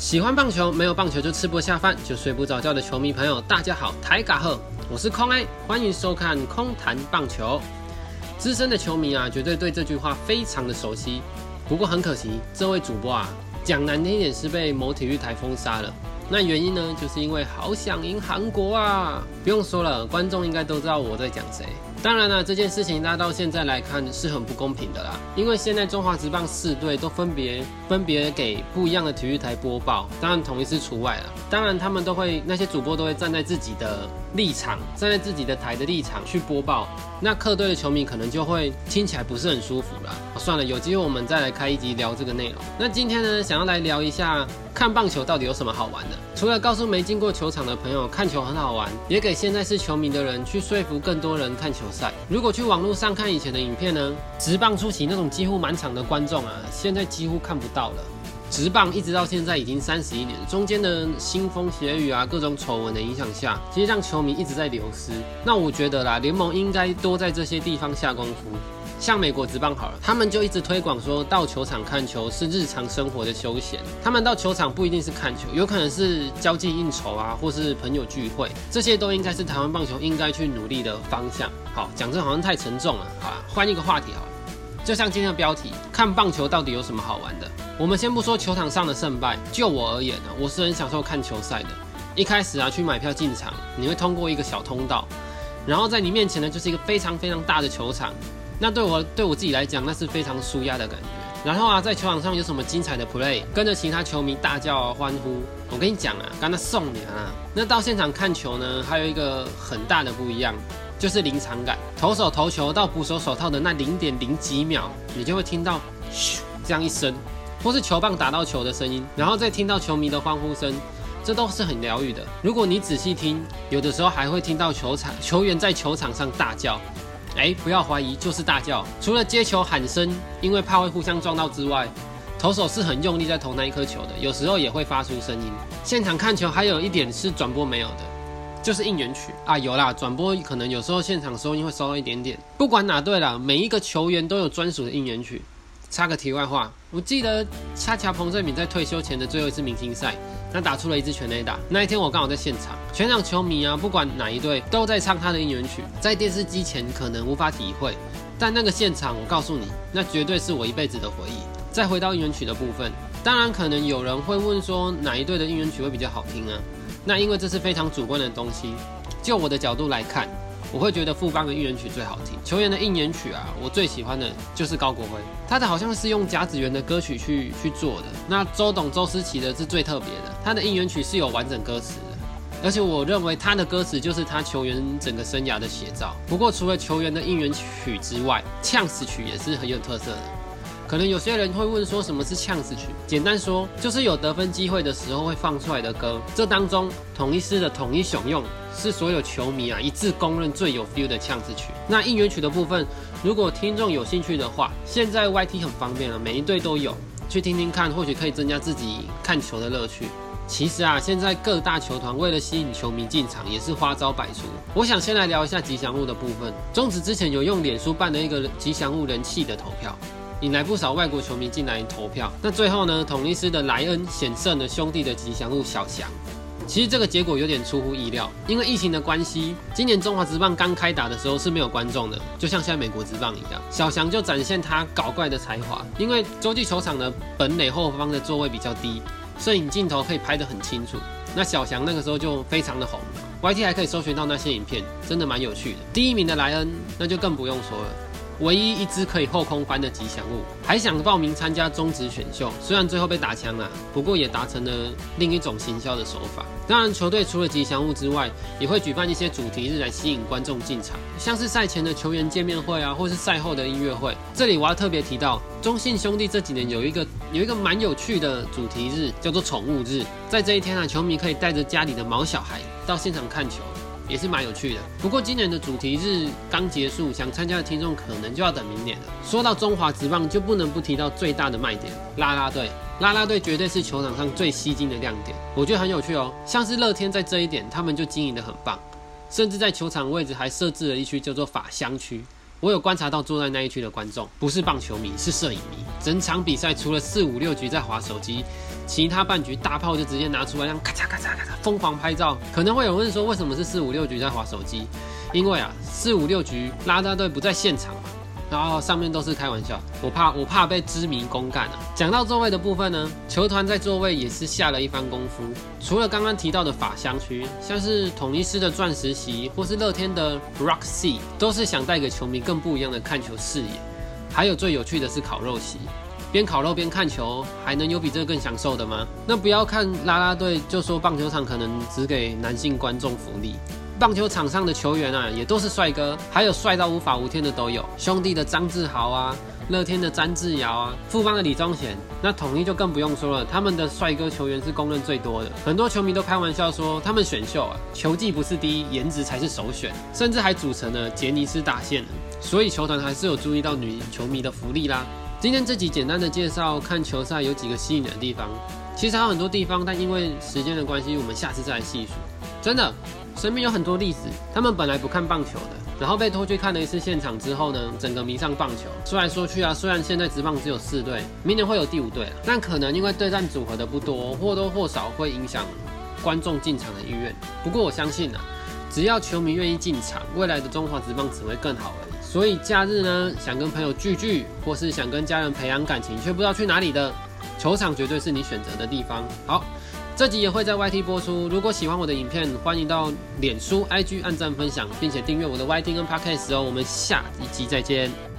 喜欢棒球，没有棒球就吃不下饭，就睡不着觉的球迷朋友，大家好，台嘎赫，我是空 A，欢迎收看空谈棒球。资深的球迷啊，绝对对这句话非常的熟悉。不过很可惜，这位主播啊，讲难听点是被某体育台封杀了。那原因呢，就是因为好想赢韩国啊！不用说了，观众应该都知道我在讲谁。当然了，这件事情大家到现在来看是很不公平的啦，因为现在中华职棒四队都分别分别给不一样的体育台播报，当然同一次除外了。当然他们都会那些主播都会站在自己的立场，站在自己的台的立场去播报，那客队的球迷可能就会听起来不是很舒服了。算了，有机会我们再来开一集聊这个内容。那今天呢，想要来聊一下看棒球到底有什么好玩的？除了告诉没进过球场的朋友看球很好玩，也给现在是球迷的人去说服更多人看球赛。如果去网络上看以前的影片呢，直棒初期那种几乎满场的观众啊，现在几乎看不到了。直棒一直到现在已经三十一年，中间的腥风血雨啊，各种丑闻的影响下，其实让球迷一直在流失。那我觉得啦，联盟应该多在这些地方下功夫。像美国职棒好了，他们就一直推广说到球场看球是日常生活的休闲。他们到球场不一定是看球，有可能是交际应酬啊，或是朋友聚会，这些都应该是台湾棒球应该去努力的方向。好，讲这好像太沉重了，好了，换一个话题好了。就像今天的标题，看棒球到底有什么好玩的？我们先不说球场上的胜败，就我而言呢，我是很享受看球赛的。一开始啊，去买票进场，你会通过一个小通道，然后在你面前呢，就是一个非常非常大的球场。那对我对我自己来讲，那是非常舒压的感觉。然后啊，在球场上有什么精彩的 play，跟着其他球迷大叫欢呼。我跟你讲啊，刚才送你啊。那到现场看球呢，还有一个很大的不一样，就是临场感。投手投球到捕手手套的那零点零几秒，你就会听到咻这样一声，或是球棒打到球的声音，然后再听到球迷的欢呼声，这都是很疗愈的。如果你仔细听，有的时候还会听到球场球员在球场上大叫。哎，不要怀疑，就是大叫。除了接球喊声，因为怕会互相撞到之外，投手是很用力在投那一颗球的，有时候也会发出声音。现场看球还有一点是转播没有的，就是应援曲啊，有啦，转播可能有时候现场收音会收到一点点。不管哪队啦，每一个球员都有专属的应援曲。插个题外话，我记得恰恰彭正敏在退休前的最后一次明星赛。他打出了一支全垒打。那一天我刚好在现场，全场球迷啊，不管哪一队都在唱他的应援曲。在电视机前可能无法体会，但那个现场，我告诉你，那绝对是我一辈子的回忆。再回到应援曲的部分，当然可能有人会问说，哪一队的应援曲会比较好听啊？那因为这是非常主观的东西。就我的角度来看。我会觉得富邦的应援曲最好听，球员的应援曲啊，我最喜欢的就是高国辉，他的好像是用甲子园的歌曲去去做的。那周董周思齐的是最特别的，他的应援曲是有完整歌词的，而且我认为他的歌词就是他球员整个生涯的写照。不过除了球员的应援曲之外，呛死曲也是很有特色的。可能有些人会问说什么是呛死曲？简单说就是有得分机会的时候会放出来的歌。这当中统一师的统一雄用。是所有球迷啊一致公认最有 feel 的呛字曲。那应援曲的部分，如果听众有兴趣的话，现在 YT 很方便了，每一队都有，去听听看，或许可以增加自己看球的乐趣。其实啊，现在各大球团为了吸引球迷进场，也是花招百出。我想先来聊一下吉祥物的部分。中止之前有用脸书办了一个吉祥物人气的投票，引来不少外国球迷进来投票。那最后呢，统一师的莱恩险胜了兄弟的吉祥物小翔。其实这个结果有点出乎意料，因为疫情的关系，今年中华职棒刚开打的时候是没有观众的，就像现在美国职棒一样。小翔就展现他搞怪的才华，因为洲际球场的本垒后方的座位比较低，摄影镜头可以拍得很清楚。那小翔那个时候就非常的红，YT 还可以搜寻到那些影片，真的蛮有趣的。第一名的莱恩，那就更不用说了。唯一一只可以后空翻的吉祥物，还想报名参加中职选秀，虽然最后被打枪了，不过也达成了另一种行销的手法。当然，球队除了吉祥物之外，也会举办一些主题日来吸引观众进场，像是赛前的球员见面会啊，或是赛后的音乐会。这里我要特别提到，中信兄弟这几年有一个有一个蛮有趣的主题日，叫做宠物日。在这一天啊，球迷可以带着家里的毛小孩到现场看球。也是蛮有趣的。不过今年的主题日刚结束，想参加的听众可能就要等明年了。说到中华职棒，就不能不提到最大的卖点——啦啦队。啦啦队绝对是球场上最吸睛的亮点。我觉得很有趣哦，像是乐天在这一点，他们就经营的很棒，甚至在球场位置还设置了一区叫做法香区。我有观察到坐在那一区的观众，不是棒球迷，是摄影迷。整场比赛除了四五六局在划手机。其他半局大炮就直接拿出来，让咔嚓咔嚓咔嚓疯狂拍照。可能会有人说，为什么是四五六局在划手机？因为啊，四五六局拉拉队不在现场嘛，然后上面都是开玩笑，我怕我怕被知名公干啊。讲到座位的部分呢，球团在座位也是下了一番功夫。除了刚刚提到的法香区，像是统一狮的钻石席，或是乐天的 Rock Sea，都是想带给球迷更不一样的看球视野。还有最有趣的是烤肉席，边烤肉边看球，还能有比这个更享受的吗？那不要看啦啦队就说棒球场可能只给男性观众福利。棒球场上的球员啊，也都是帅哥，还有帅到无法无天的都有。兄弟的张志豪啊，乐天的詹志尧啊，富邦的李宗贤，那统一就更不用说了，他们的帅哥球员是公认最多的。很多球迷都开玩笑说，他们选秀啊，球技不是第一，颜值才是首选，甚至还组成了杰尼斯大线。所以球团还是有注意到女球迷的福利啦。今天这集简单的介绍看球赛有几个吸引人的地方，其实还有很多地方，但因为时间的关系，我们下次再来细数。真的。身边有很多例子，他们本来不看棒球的，然后被拖去看了一次现场之后呢，整个迷上棒球。说来说去啊，虽然现在职棒只有四队，明年会有第五队，但可能因为对战组合的不多，或多或少会影响观众进场的意愿。不过我相信啊，只要球迷愿意进场，未来的中华职棒只会更好而已。所以假日呢，想跟朋友聚聚，或是想跟家人培养感情却不知道去哪里的，球场绝对是你选择的地方。好。这集也会在 YT 播出。如果喜欢我的影片，欢迎到脸书、IG 按赞分享，并且订阅我的 YT 跟 Podcast 哦。我们下一集再见。